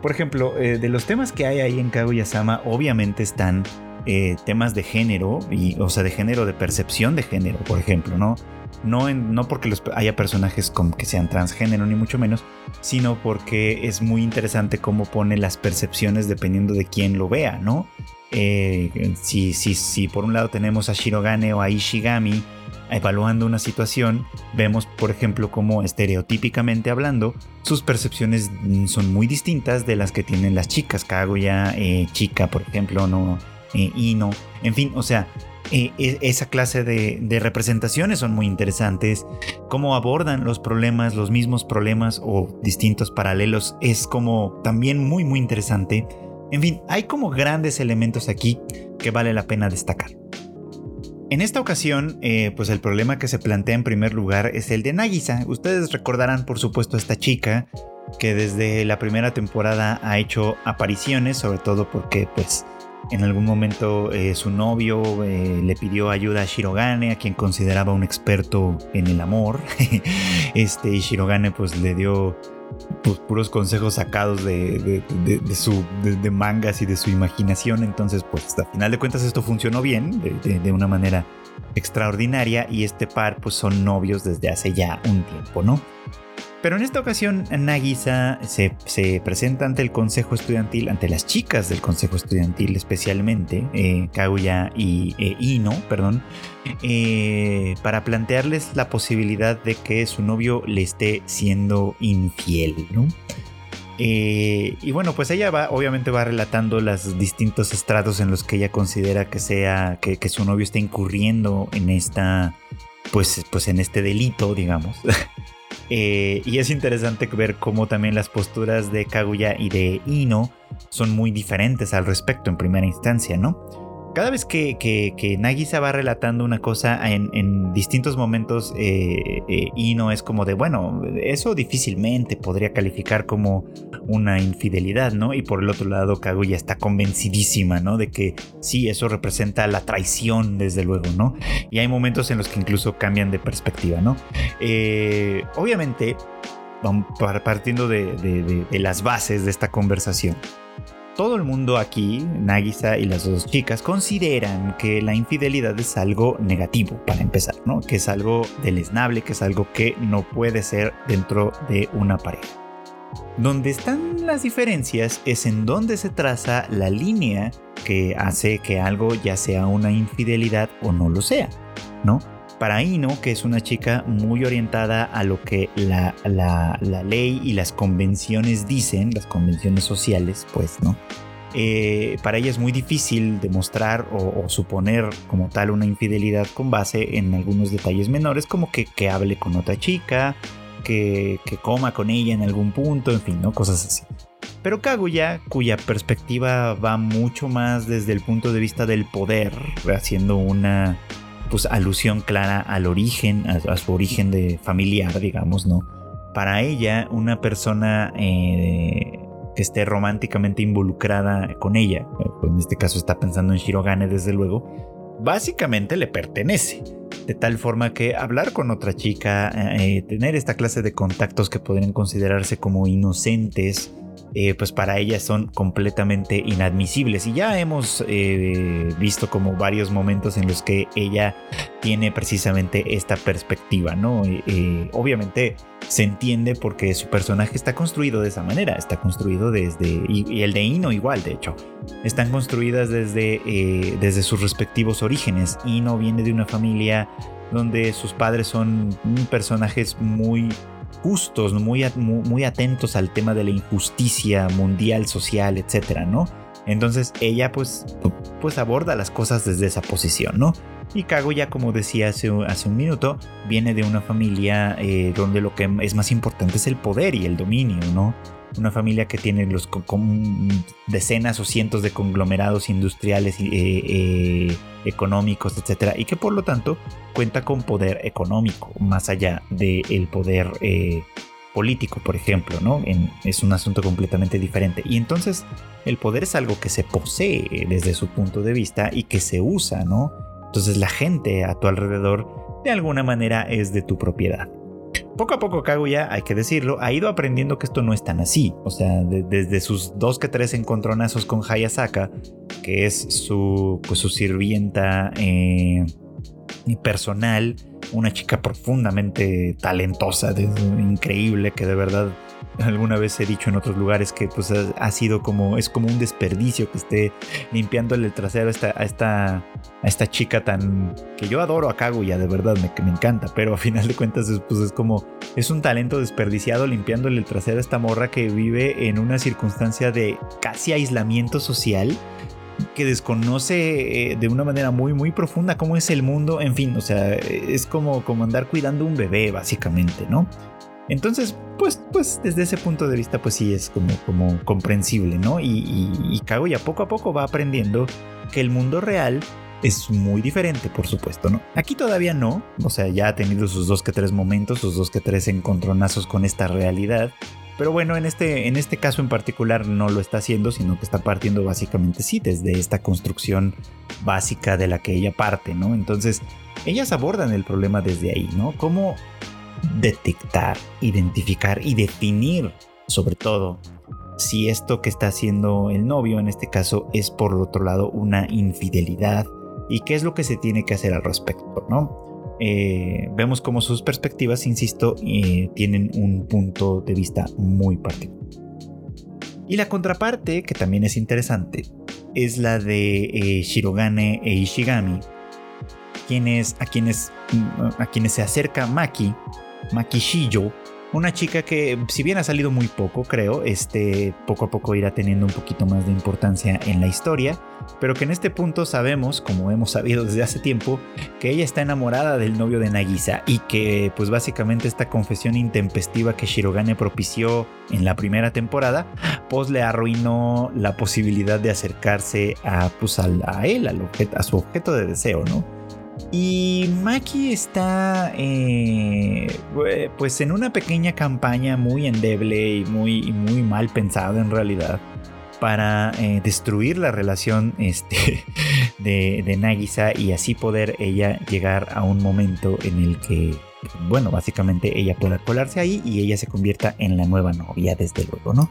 Por ejemplo, eh, de los temas que hay ahí en Kaguya-sama, obviamente están eh, temas de género, y, o sea, de género, de percepción de género, por ejemplo, ¿no? No, no porque haya personajes que sean transgénero, ni mucho menos, sino porque es muy interesante cómo pone las percepciones dependiendo de quién lo vea, ¿no? Eh, si, si, si por un lado tenemos a Shirogane o a Ishigami evaluando una situación, vemos, por ejemplo, cómo estereotípicamente hablando, sus percepciones son muy distintas de las que tienen las chicas. Kaguya, eh, chica, por ejemplo, no, eh, Ino, en fin, o sea, e, esa clase de, representaciones son muy interesantes. Cómo abordan los problemas, los mismos problemas o distintos paralelos, es como también muy, muy interesante. En fin, hay como grandes elementos aquí que vale la pena destacar. En esta ocasión, eh, pues el problema que se plantea en primer lugar es el de Nagisa. Ustedes recordarán, por supuesto, a esta chica que desde la primera temporada ha hecho apariciones, sobre todo porque, pues, en algún momento eh, su novio eh, le pidió ayuda a Shirogane, a quien consideraba un experto en el amor. este, y Shirogane pues le dio pues, puros consejos sacados de, su, de, mangas y de su imaginación. Entonces, pues a final de cuentas esto funcionó bien, de, una manera extraordinaria. Y este par pues son novios desde hace ya un tiempo, ¿no? Pero en esta ocasión, Nagisa se, presenta ante el consejo estudiantil, ante las chicas del consejo estudiantil especialmente, eh, Kaguya y eh, Ino, perdón, eh, para plantearles la posibilidad de que su novio le esté siendo infiel, ¿no? y bueno, pues ella va, obviamente va relatando los distintos estratos en los que ella considera que sea, que, que su novio está incurriendo en esta, pues, pues en este delito, digamos. Eh, y es interesante ver cómo también las posturas de Kaguya y de Ino son muy diferentes al respecto en primera instancia, ¿no? Cada vez que, Nagisa va relatando una cosa en, distintos momentos, eh, eh, Ino es como de, bueno, eso difícilmente podría calificar como una infidelidad, ¿no? Y por el otro lado, Kaguya está convencidísima, ¿no? De que sí, eso representa la traición, desde luego, ¿no? Y hay momentos en los que incluso cambian de perspectiva, ¿no? Eh, obviamente, partiendo de las bases de esta conversación todo el mundo aquí, Nagisa y las dos chicas, consideran que la infidelidad es algo negativo, para empezar, ¿no? Que es algo deleznable, que es algo que no puede ser dentro de una pareja. Donde están las diferencias es en donde se traza la línea que hace que algo ya sea una infidelidad o no lo sea, ¿no? Para Ino, que es una chica muy orientada a lo que la, ley y las convenciones dicen, las convenciones sociales, pues, ¿no? Eh, para ella es muy difícil demostrar o, suponer como tal una infidelidad con base en algunos detalles menores, como que, que hable con otra chica, que, que, coma con ella en algún punto, en fin, ¿no? Cosas así. Pero Kaguya, cuya perspectiva va mucho más desde el punto de vista del poder, haciendo una, pues alusión clara al origen, a, su origen de familiar, digamos, ¿no? Para ella, una persona eh, que esté románticamente involucrada con ella, en este caso está pensando en Shirogane desde luego, básicamente le pertenece. De tal forma que hablar con otra chica, eh, tener esta clase de contactos que podrían considerarse como inocentes, eh, pues para ella son completamente inadmisibles. Y ya hemos eh, visto como varios momentos en los que ella tiene precisamente esta perspectiva, ¿no? Eh, obviamente se entiende porque su personaje está construido de esa manera, está construido desde, y, el de Ino igual, de hecho, están construidas desde, desde sus respectivos orígenes. Ino viene de una familia donde sus padres son personajes muy justos, muy, muy atentos al tema de la injusticia mundial, social, etcétera, ¿no? Entonces ella pues, pues aborda las cosas desde esa posición, ¿no? Y Kaguya, como decía hace, hace un minuto, viene de una familia eh, donde lo que es más importante es el poder y el dominio, ¿no? Una familia que tiene los decenas o cientos de conglomerados industriales, eh, eh, económicos, etcétera, y que por lo tanto cuenta con poder económico, más allá del poder eh, político, por ejemplo, ¿no? es un asunto completamente diferente. Y entonces el poder es algo que se posee desde su punto de vista y que se usa, ¿no? Entonces la gente a tu alrededor de alguna manera es de tu propiedad poco a poco Kaguya, hay que decirlo, ha ido aprendiendo que esto no es tan así. O sea, desde sus dos que tres encontronazos con Hayasaka, que es su, pues, su sirvienta eh, personal, una chica profundamente talentosa, increíble, que de verdad alguna vez he dicho en otros lugares que pues ha, sido como es como un desperdicio que esté limpiándole el trasero a esta, a esta, a esta chica tan que yo adoro a Kaguya de verdad me, me encanta pero a final de cuentas es, pues es como es un talento desperdiciado limpiándole el trasero a esta morra que vive en una circunstancia de casi aislamiento social que desconoce eh, de una manera muy muy profunda cómo es el mundo en fin o sea es como como andar cuidando un bebé básicamente no entonces, pues, pues desde ese punto de vista, pues sí es como, como comprensible, ¿no? Y, y, Kaguya poco a poco va aprendiendo que el mundo real es muy diferente, por supuesto, ¿no? Aquí todavía no, o sea, ya ha tenido sus dos que tres momentos, sus dos que tres encontronazos con esta realidad. Pero bueno, en este, en este caso en particular no lo está haciendo, sino que está partiendo básicamente sí desde esta construcción básica de la que ella parte, ¿no? Entonces, ellas abordan el problema desde ahí, ¿no? Cómo detectar, identificar y definir, sobre todo, si esto que está haciendo el novio en este caso es por otro lado una infidelidad y qué es lo que se tiene que hacer al respecto, ¿no? Eh, vemos como sus perspectivas, insisto, eh, tienen un punto de vista muy particular. Y la contraparte, que también es interesante, es la de eh, Shirogane e Ishigami, quienes, a, quienes, a quienes se acerca Maki Makishiyo Una chica que, si bien ha salido muy poco, creo, este, poco a poco irá teniendo un poquito más de importancia en la historia, pero que en este punto sabemos, como hemos sabido desde hace tiempo, que ella está enamorada del novio de Nagisa y que, pues básicamente, esta confesión intempestiva que Shirogane propició en la primera temporada, pues le arruinó la posibilidad de acercarse a, pues, a, él, a su objeto de deseo, ¿no? Y Maki está eh, pues en una pequeña campaña muy endeble y muy, muy mal pensada en realidad para eh, destruir la relación este, de, de, Nagisa y así poder ella llegar a un momento en el que, bueno, básicamente ella pueda colarse ahí y ella se convierta en la nueva novia, desde luego, ¿no?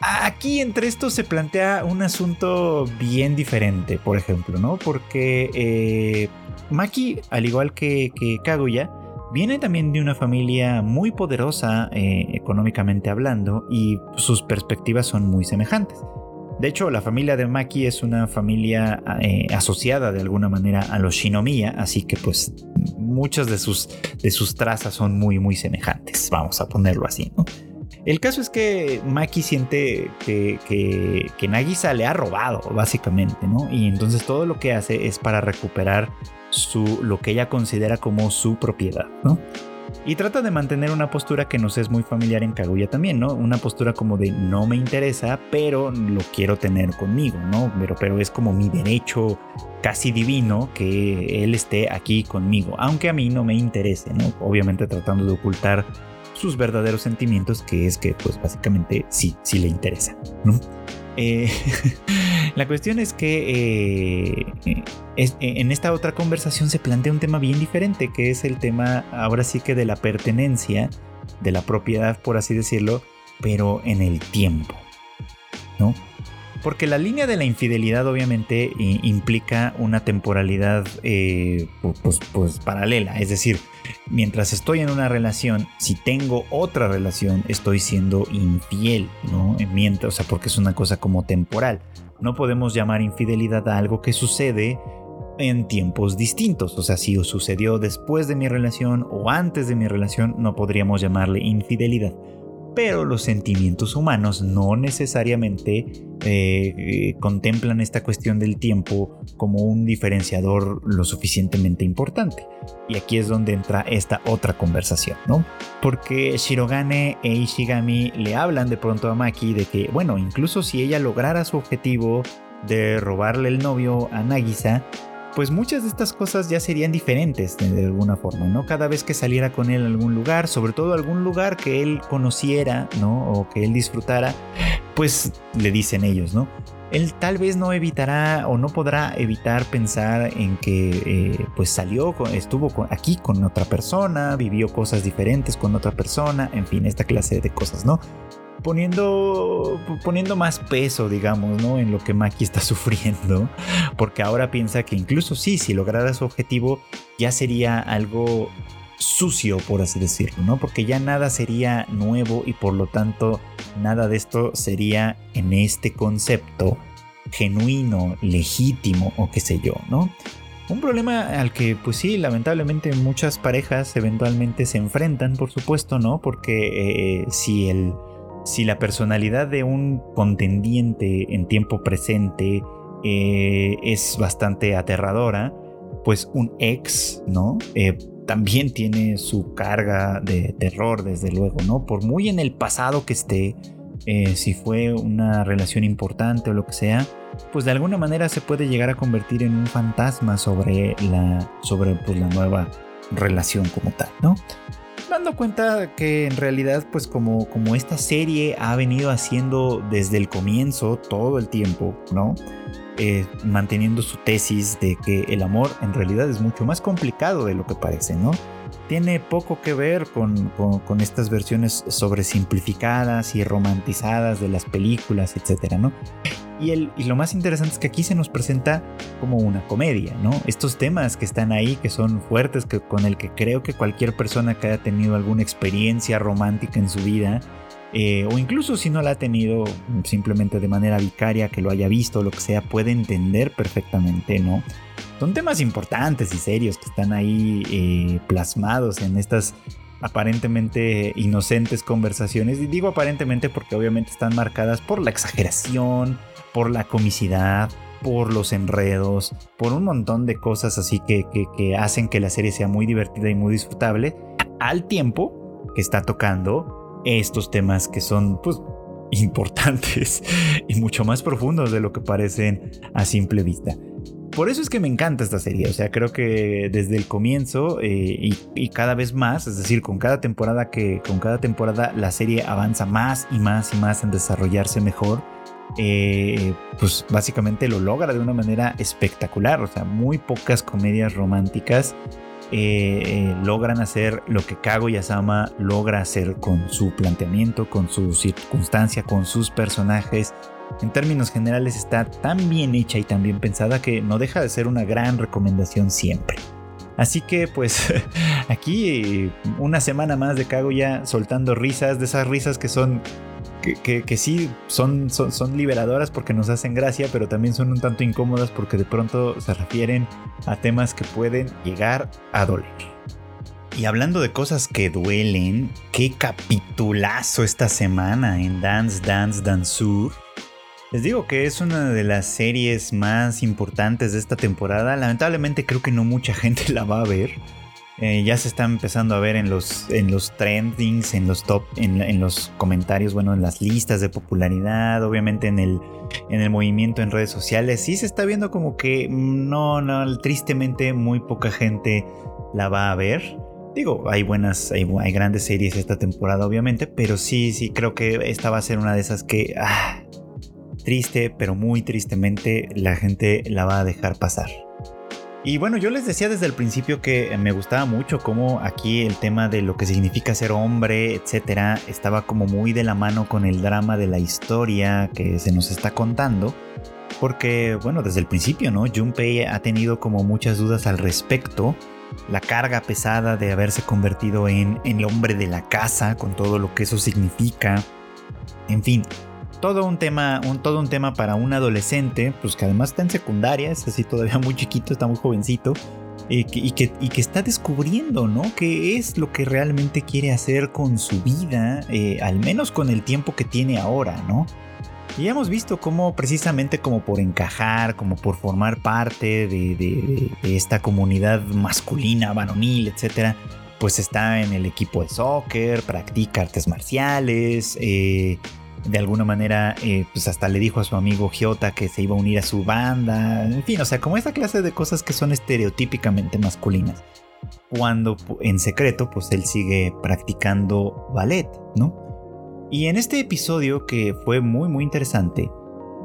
Aquí entre esto se plantea un asunto bien diferente, por ejemplo, ¿no? Porque eh, Maki, al igual que, Kaguya, viene también de una familia muy poderosa eh, económicamente hablando y sus perspectivas son muy semejantes. De hecho, la familia de Maki es una familia eh, asociada de alguna manera a los Shinomiya, así que pues muchas de sus, de sus trazas son muy muy semejantes, vamos a ponerlo así, ¿no? El caso es que Maki siente que, Nagisa le ha robado, básicamente, ¿no? Y entonces todo lo que hace es para recuperar su, lo que ella considera como su propiedad, ¿no? Y trata de mantener una postura que nos es muy familiar en Kaguya también, ¿no? Una postura como de no me interesa, pero lo quiero tener conmigo, ¿no? Pero, pero es como mi derecho casi divino que él esté aquí conmigo, aunque a mí no me interese, ¿no? Obviamente tratando de ocultar sus verdaderos sentimientos, que es que pues básicamente sí, sí le interesa. Eh, la cuestión es que eh, en esta otra conversación se plantea un tema bien diferente, que es el tema ahora sí que de la pertenencia, de la propiedad, por así decirlo, pero en el tiempo. ¿no? Porque la línea de la infidelidad obviamente implica una temporalidad eh, pues, pues, paralela. Es decir, mientras estoy en una relación, si tengo otra relación, estoy siendo infiel, ¿no? O sea, porque es una cosa como temporal. No podemos llamar infidelidad a algo que sucede en tiempos distintos. O sea, si sucedió después de mi relación o antes de mi relación, no podríamos llamarle infidelidad pero los sentimientos humanos no necesariamente eh, eh, contemplan esta cuestión del tiempo como un diferenciador lo suficientemente importante. Y aquí es donde entra esta otra conversación, ¿no? Porque Shirogane e Ishigami le hablan de pronto a Maki de que, bueno, incluso si ella lograra su objetivo de robarle el novio a Nagisa, pues muchas de estas cosas ya serían diferentes de, alguna forma, ¿no? Cada vez que saliera con él a algún lugar, sobre todo algún lugar que él conociera, ¿no? O que él disfrutara, pues le dicen ellos, ¿no? Él tal vez no evitará o no podrá evitar pensar en que eh, pues salió, estuvo aquí con otra persona, vivió cosas diferentes con otra persona, en fin, esta clase de cosas, ¿no? Poniendo, poniendo más peso, digamos, ¿no? En lo que Maki está sufriendo, porque ahora piensa que incluso sí, si lograra su objetivo, ya sería algo sucio, por así decirlo, ¿no? Porque ya nada sería nuevo y por lo tanto nada de esto sería en este concepto genuino, legítimo o qué sé yo, ¿no? Un problema al que, pues sí, lamentablemente muchas parejas eventualmente se enfrentan, por supuesto, ¿no? Porque eh, si el si la personalidad de un contendiente en tiempo presente eh, es bastante aterradora, pues un ex, ¿no? Eh, también tiene su carga de terror, desde luego, ¿no? Por muy en el pasado que esté, eh, si fue una relación importante o lo que sea, pues de alguna manera se puede llegar a convertir en un fantasma sobre la, sobre pues, la nueva relación como tal, ¿no? Dando cuenta que en realidad pues como, como esta serie ha venido haciendo desde el comienzo todo el tiempo, ¿no? Eh, manteniendo su tesis de que el amor en realidad es mucho más complicado de lo que parece, ¿no? Tiene poco que ver con, con, estas versiones sobresimplificadas y romantizadas de las películas, etcétera, ¿no? Y, el, y lo más interesante es que aquí se nos presenta como una comedia, ¿no? Estos temas que están ahí, que son fuertes, que, con el que creo que cualquier persona que haya tenido alguna experiencia romántica en su vida, eh, o incluso si no la ha tenido simplemente de manera vicaria, que lo haya visto, o lo que sea, puede entender perfectamente, ¿no? Son temas importantes y serios que están ahí eh, plasmados en estas aparentemente inocentes conversaciones. Y digo aparentemente porque obviamente están marcadas por la exageración, por la comicidad, por los enredos, por un montón de cosas así que, que, hacen que la serie sea muy divertida y muy disfrutable, al tiempo que está tocando estos temas que son pues importantes y mucho más profundos de lo que parecen a simple vista. Por eso es que me encanta esta serie, o sea, creo que desde el comienzo eh, y, cada vez más, es decir, con cada temporada que con cada temporada la serie avanza más y más y más en desarrollarse mejor eh, pues básicamente lo logra de una manera espectacular. O sea, muy pocas comedias románticas eh, logran hacer lo que Kago Yasama logra hacer con su planteamiento, con su circunstancia, con sus personajes. En términos generales está tan bien hecha y tan bien pensada que no deja de ser una gran recomendación siempre. Así que pues aquí una semana más de Kaguya soltando risas, de esas risas que son que, sí son, son, son, liberadoras porque nos hacen gracia, pero también son un tanto incómodas porque de pronto se refieren a temas que pueden llegar a doler. Y hablando de cosas que duelen, qué capitulazo esta semana en Dance Dance Dansur. Les digo que es una de las series más importantes de esta temporada. Lamentablemente creo que no mucha gente la va a ver. Eh, ya se está empezando a ver en los, en los trendings, en los top, en, los comentarios, bueno, en las listas de popularidad, obviamente en el, en el movimiento en redes sociales. Sí se está viendo como que no, no, tristemente muy poca gente la va a ver. Digo, hay buenas, hay, grandes series esta temporada, obviamente, pero sí, sí, creo que esta va a ser una de esas que, ah, triste, pero muy tristemente, la gente la va a dejar pasar. Y bueno, yo les decía desde el principio que me gustaba mucho cómo aquí el tema de lo que significa ser hombre, etcétera, estaba como muy de la mano con el drama de la historia que se nos está contando. Porque, bueno, desde el principio, ¿no? Junpei ha tenido como muchas dudas al respecto. La carga pesada de haberse convertido en el hombre de la casa, con todo lo que eso significa. En fin, todo un tema, un, todo un tema para un adolescente, pues que además está en secundaria, es así todavía muy chiquito, está muy jovencito, y que, está descubriendo, ¿no? ¿Qué es lo que realmente quiere hacer con su vida, eh, al menos con el tiempo que tiene ahora, ¿no? Y hemos visto cómo precisamente como por encajar, como por formar parte de, esta comunidad masculina, varonil, etcétera, pues está en el equipo de soccer, practica artes marciales, eh, de alguna manera, eh, pues hasta le dijo a su amigo Giota que se iba a unir a su banda. En fin, o sea, como esa clase de cosas que son estereotípicamente masculinas. Cuando en secreto, pues él sigue practicando ballet, ¿no? Y en este episodio, que fue muy, muy interesante,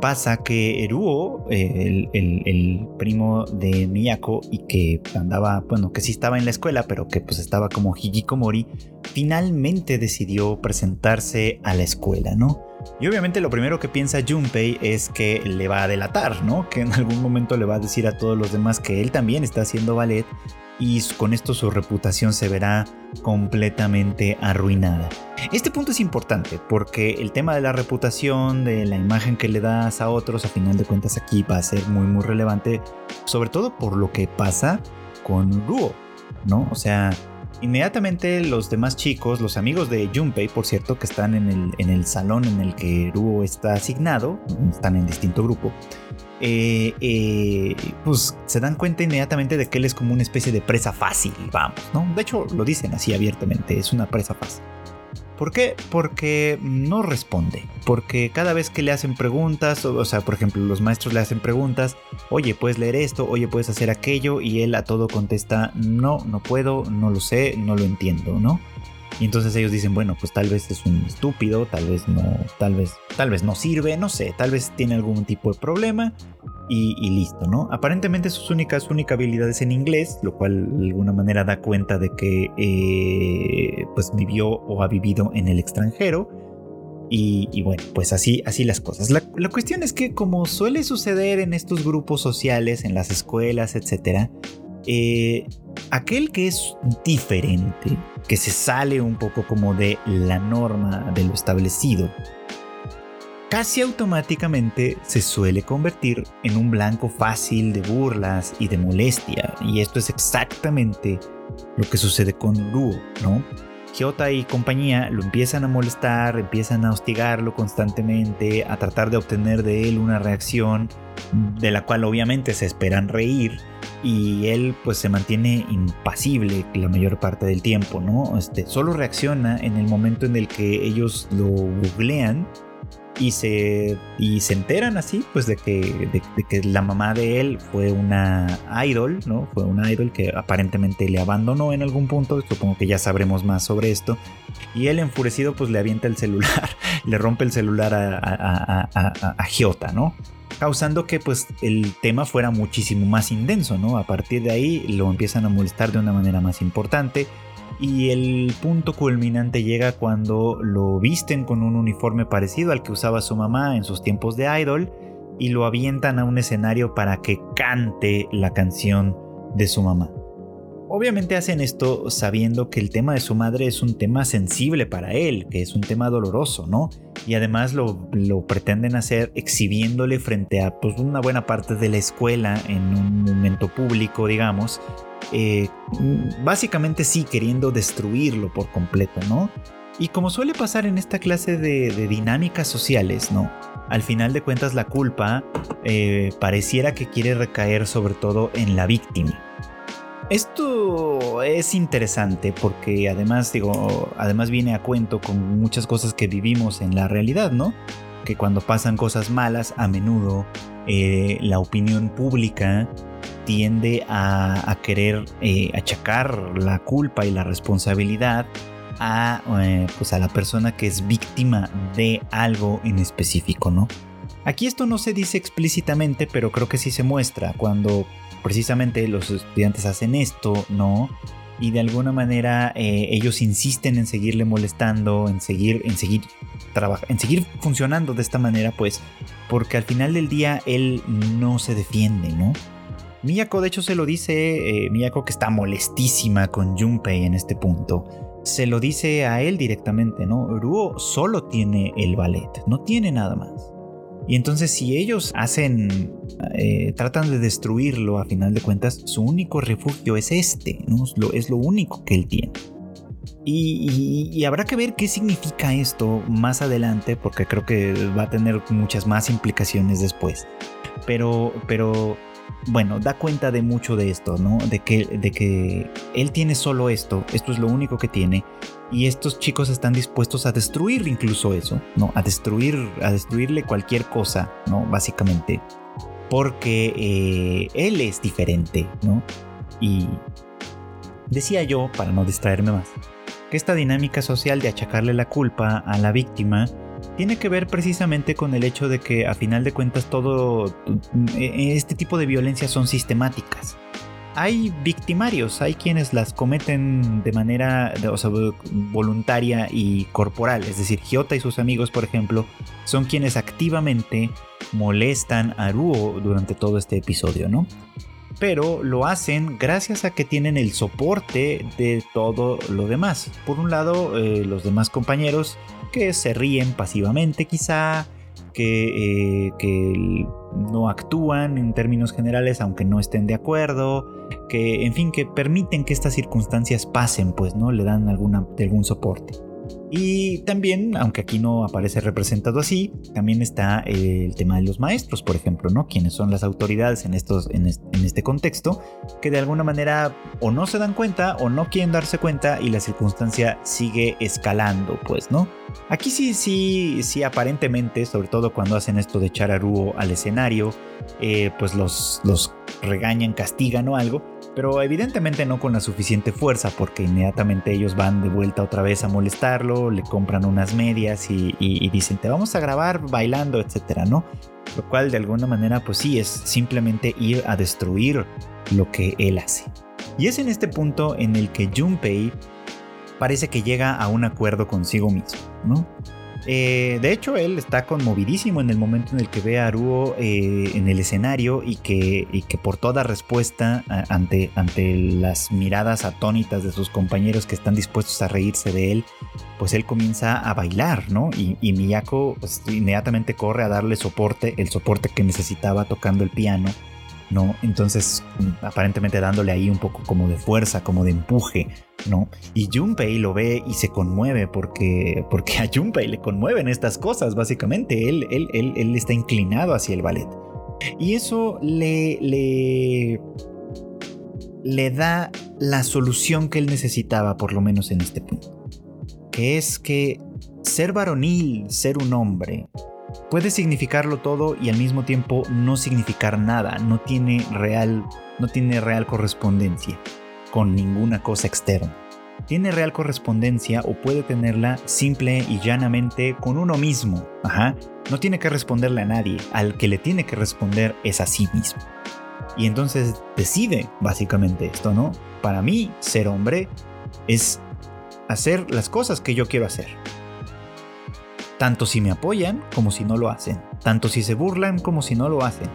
pasa que Eruo, el, el, primo de Miyako, y que andaba, bueno, que sí estaba en la escuela, pero que pues estaba como hikikomori, finalmente decidió presentarse a la escuela, ¿no? Y obviamente lo primero que piensa Junpei es que le va a delatar, ¿no? Que en algún momento le va a decir a todos los demás que él también está haciendo ballet y con esto su reputación se verá completamente arruinada. Este punto es importante porque el tema de la reputación, de la imagen que le das a otros, a final de cuentas aquí va a ser muy muy relevante, sobre todo por lo que pasa con Ruo, ¿no? O sea, Inmediatamente los demás chicos, los amigos de Junpei, por cierto, que están en el, en el salón en el que Ruo está asignado, están en distinto grupo, eh, eh, pues se dan cuenta inmediatamente de que él es como una especie de presa fácil, vamos, ¿no? De hecho, lo dicen así abiertamente, es una presa fácil. ¿Por qué? Porque no responde. Porque cada vez que le hacen preguntas, o, sea, por ejemplo, los maestros le hacen preguntas, oye, puedes leer esto, oye, puedes hacer aquello, y él a todo contesta, no, no puedo, no lo sé, no lo entiendo, ¿no? Y entonces ellos dicen, bueno, pues tal vez es un estúpido, tal vez no, tal vez, tal vez no sirve, no sé, tal vez tiene algún tipo de problema y, listo, ¿no? Aparentemente sus únicas, su única en inglés, lo cual de alguna manera da cuenta de que eh, pues vivió o ha vivido en el extranjero. Y, bueno, pues así, así las cosas. La, la, cuestión es que como suele suceder en estos grupos sociales, en las escuelas, etcétera, eh, aquel que es diferente, que se sale un poco como de la norma, de lo establecido, casi automáticamente se suele convertir en un blanco fácil de burlas y de molestia. Y esto es exactamente lo que sucede con Luo, ¿no? Hyota y compañía lo empiezan a molestar, empiezan a hostigarlo constantemente, a tratar de obtener de él una reacción de la cual obviamente se esperan reír y él pues se mantiene impasible la mayor parte del tiempo, ¿no? Este, solo reacciona en el momento en el que ellos lo googlean y se, y se enteran así, pues de que, de, que la mamá de él fue una idol, ¿no? Fue una idol que aparentemente le abandonó en algún punto, supongo que ya sabremos más sobre esto. Y él enfurecido pues le avienta el celular, le rompe el celular a, a, ¿no? Causando que pues el tema fuera muchísimo más intenso, ¿no? A partir de ahí lo empiezan a molestar de una manera más importante y el punto culminante llega cuando lo visten con un uniforme parecido al que usaba su mamá en sus tiempos de idol y lo avientan a un escenario para que cante la canción de su mamá. Obviamente hacen esto sabiendo que el tema de su madre es un tema sensible para él, que es un tema doloroso, ¿no? Y además lo, pretenden hacer exhibiéndole frente a pues, una buena parte de la escuela en un momento público, digamos, eh, básicamente sí queriendo destruirlo por completo, ¿no? Y como suele pasar en esta clase de, dinámicas sociales, ¿no? Al final de cuentas la culpa eh, pareciera que quiere recaer sobre todo en la víctima. Esto es interesante porque además digo, además viene a cuento con muchas cosas que vivimos en la realidad, ¿no? Que cuando pasan cosas malas, a menudo eh, la opinión pública tiende a, querer eh, achacar la culpa y la responsabilidad a, eh, pues a la persona que es víctima de algo en específico, ¿no? Aquí esto no se dice explícitamente, pero creo que sí se muestra cuando precisamente los estudiantes hacen esto, ¿no? Y de alguna manera eh, ellos insisten en seguirle molestando, en seguir, en seguir en seguir funcionando de esta manera, pues, porque al final del día él no se defiende, ¿no? Miyako de hecho se lo dice, eh, Miyako que está molestísima con Junpei en este punto, se lo dice a él directamente, ¿no? Ruo solo tiene el ballet, no tiene nada más. Y entonces si ellos hacen, eh, tratan de destruirlo, a final de cuentas, su único refugio es este, ¿no? es, lo, es lo único que él tiene. Y, y, habrá que ver qué significa esto más adelante, porque creo que va a tener muchas más implicaciones después. Pero, pero bueno, da cuenta de mucho de esto, ¿no? De que, de que él tiene solo esto, esto es lo único que tiene, y estos chicos están dispuestos a destruir incluso eso, ¿no? A destruir, a destruirle cualquier cosa, ¿no? Básicamente, porque eh, él es diferente, ¿no? Y decía yo, para no distraerme más, que esta dinámica social de achacarle la culpa a la víctima tiene que ver precisamente con el hecho de que a final de cuentas todo e, este tipo de violencias son sistemáticas. Hay victimarios, hay quienes las cometen de manera voluntaria y corporal, es decir, Giota y sus amigos, por ejemplo, son quienes activamente molestan a Ruo durante todo este episodio, ¿no? Pero lo hacen gracias a que tienen el soporte de todo lo demás. Por un lado, eh, los demás compañeros que se ríen pasivamente quizá, que, eh, que, no actúan en términos generales aunque no estén de acuerdo, que en fin, que permiten que estas circunstancias pasen, pues, ¿no? Le dan alguna, algún soporte. Y también, aunque aquí no aparece representado así, también está el tema de los maestros, por ejemplo, ¿no? Quienes son las autoridades en, estos, en, este contexto, que de alguna manera o no se dan cuenta o no quieren darse cuenta y la circunstancia sigue escalando, pues, ¿no? Aquí sí, sí, sí, aparentemente, sobre todo cuando hacen esto de echar a Ruo al escenario, eh, pues los, los regañan, castigan o algo, pero evidentemente no con la suficiente fuerza porque inmediatamente ellos van de vuelta otra vez a molestarlo, le compran unas medias y, dicen te vamos a grabar bailando, etcétera, ¿no? Lo cual de alguna manera pues sí es simplemente ir a destruir lo que él hace. Y es en este punto en el que Junpei parece que llega a un acuerdo consigo mismo, ¿no? Eh, de hecho, él está conmovidísimo en el momento en el que ve a Aruo eh, en el escenario y que, que por toda respuesta ante, ante las miradas atónitas de sus compañeros que están dispuestos a reírse de él, pues él comienza a bailar, ¿no? Y, Miyako pues, inmediatamente corre a darle soporte, el soporte que necesitaba tocando el piano Entonces, aparentemente dándole ahí un poco como de fuerza, como de empuje, ¿no? Y Junpei lo ve y se conmueve porque, porque a Junpei le conmueven estas cosas, básicamente. Él, él, él, él está inclinado hacia el ballet. Y eso le, le, le da la solución que él necesitaba, por lo menos en este punto. Que es que ser varonil, ser un hombre, puede significarlo todo y al mismo tiempo no significar nada, no tiene real, no tiene real correspondencia con ninguna cosa externa. Tiene real correspondencia o puede tenerla simple y llanamente con uno mismo. Ajá. No tiene que responderle a nadie, al que le tiene que responder es a sí mismo. Y entonces decide básicamente esto, ¿no? Para mí, ser hombre es hacer las cosas que yo quiero hacer tanto si me apoyan como si no lo hacen, tanto si se burlan como si no lo hacen.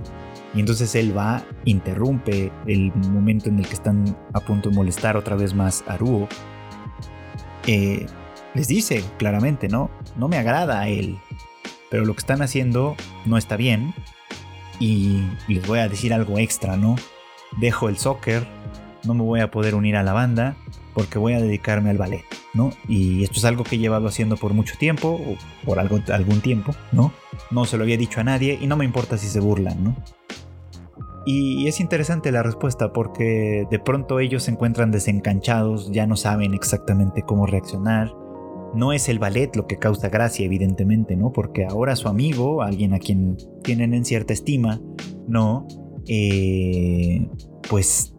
Y entonces él va, interrumpe el momento en el que están a punto de molestar otra vez más a Ruo. Eh, les dice claramente, ¿no? No me agrada a él, pero lo que están haciendo no está bien. Y les voy a decir algo extra, ¿no? Dejo el soccer, no me voy a poder unir a la banda porque voy a dedicarme al ballet. Y esto es algo que he llevado haciendo por mucho tiempo, o por algo, algún tiempo, ¿no? No se lo había dicho a nadie y no me importa si se burlan, ¿no? Y es interesante la respuesta porque de pronto ellos se encuentran desencanchados, ya no saben exactamente cómo reaccionar. No es el ballet lo que causa gracia, evidentemente, ¿no? Porque ahora su amigo, alguien a quien tienen en cierta estima, ¿no? Eh, pues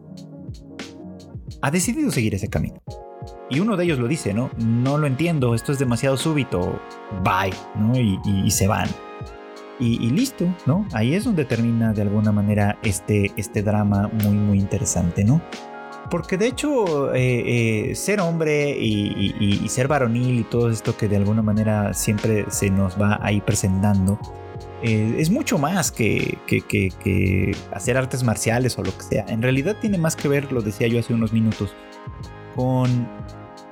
ha decidido seguir ese camino. Y uno de ellos lo dice, ¿no? No lo entiendo, esto es demasiado súbito, bye, ¿no? Y, se van. Y, listo, ¿no? Ahí es donde termina de alguna manera este, este drama muy, muy interesante, ¿no? Porque de hecho, eh, eh, ser hombre y, ser varonil y todo esto que de alguna manera siempre se nos va ahí presentando, eh, es mucho más que, que, que, hacer artes marciales o lo que sea. En realidad tiene más que ver, lo decía yo hace unos minutos, con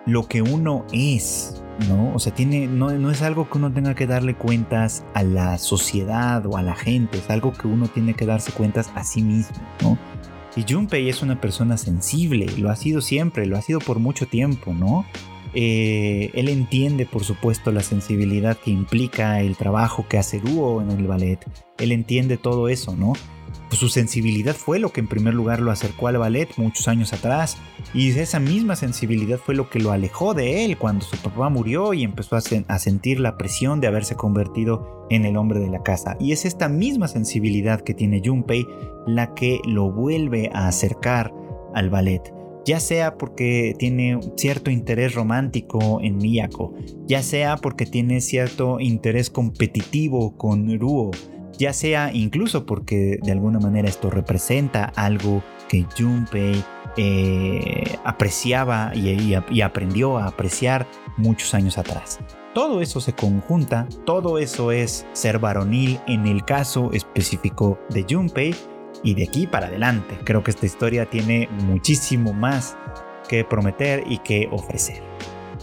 lo que uno es, ¿no? O sea, tiene, no, no, es algo que uno tenga que darle cuentas a la sociedad o a la gente, es algo que uno tiene que darse cuentas a sí mismo, ¿no? Y Junpei es una persona sensible, lo ha sido siempre, lo ha sido por mucho tiempo, ¿no? Eh, él entiende, por supuesto, la sensibilidad que implica el trabajo que hace Ruo en el ballet. Él entiende todo eso, ¿no? Pues su sensibilidad fue lo que en primer lugar lo acercó al ballet muchos años atrás y esa misma sensibilidad fue lo que lo alejó de él cuando su papá murió y empezó a, sentir la presión de haberse convertido en el hombre de la casa. Y es esta misma sensibilidad que tiene Junpei la que lo vuelve a acercar al ballet ya sea porque tiene cierto interés romántico en Miyako, ya sea porque tiene cierto interés competitivo con Ruo, ya sea incluso porque de alguna manera esto representa algo que Junpei eh, apreciaba y, y aprendió a apreciar muchos años atrás. Todo eso se conjunta, todo eso es ser varonil en el caso específico de Junpei y de aquí para adelante. Creo que esta historia tiene muchísimo más que prometer y que ofrecer.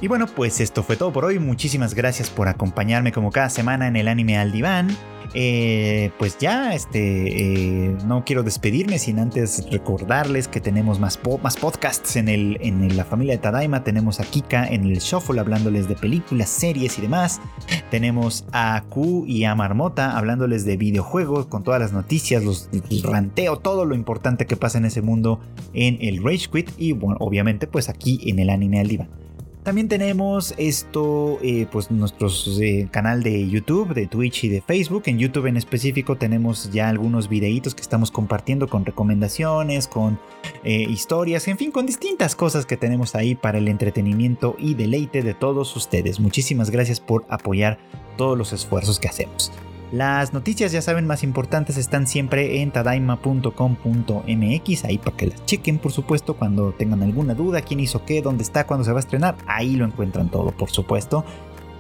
Y bueno, pues esto fue todo por hoy. Muchísimas gracias por acompañarme como cada semana en el anime al diván. Eh, pues ya, este, eh, no quiero despedirme sin antes recordarles que tenemos más, más podcasts en, el, en la familia de Tadaima. Tenemos a Kika en el Shuffle hablándoles de películas, series y demás. Tenemos a Q y a Marmota hablándoles de videojuegos con todas las noticias, los, ranteo, todo lo importante que pasa en ese mundo en el Rage Quit y bueno, obviamente pues aquí en el anime al diván. También tenemos esto, eh, pues nuestro eh, canal de YouTube, de Twitch y de Facebook. En YouTube en específico tenemos ya algunos videitos que estamos compartiendo con recomendaciones, con eh, historias, en fin, con distintas cosas que tenemos ahí para el entretenimiento y deleite de todos ustedes. Muchísimas gracias por apoyar todos los esfuerzos que hacemos. Las noticias, ya saben, más importantes están siempre en tadaima.com.mx, ahí para que las chequen, por supuesto, cuando tengan alguna duda, quién hizo qué, dónde está, cuándo se va a estrenar, ahí lo encuentran todo, por supuesto.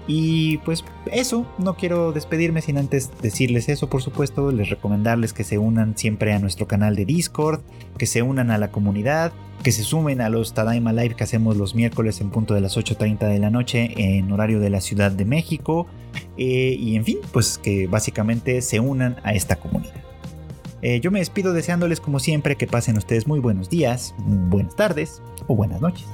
Y pues eso, no quiero despedirme sin antes decirles eso, por supuesto, les recomendarles que se unan siempre a nuestro canal de Discord, que se unan a la comunidad, que se sumen a los Tadaima Live que hacemos los miércoles en punto de las 8.30 de la noche en horario de la Ciudad de México, eh, y en fin, pues que básicamente se unan a esta comunidad. Eh, yo me despido deseándoles como siempre que pasen ustedes muy buenos días, buenas tardes o buenas noches.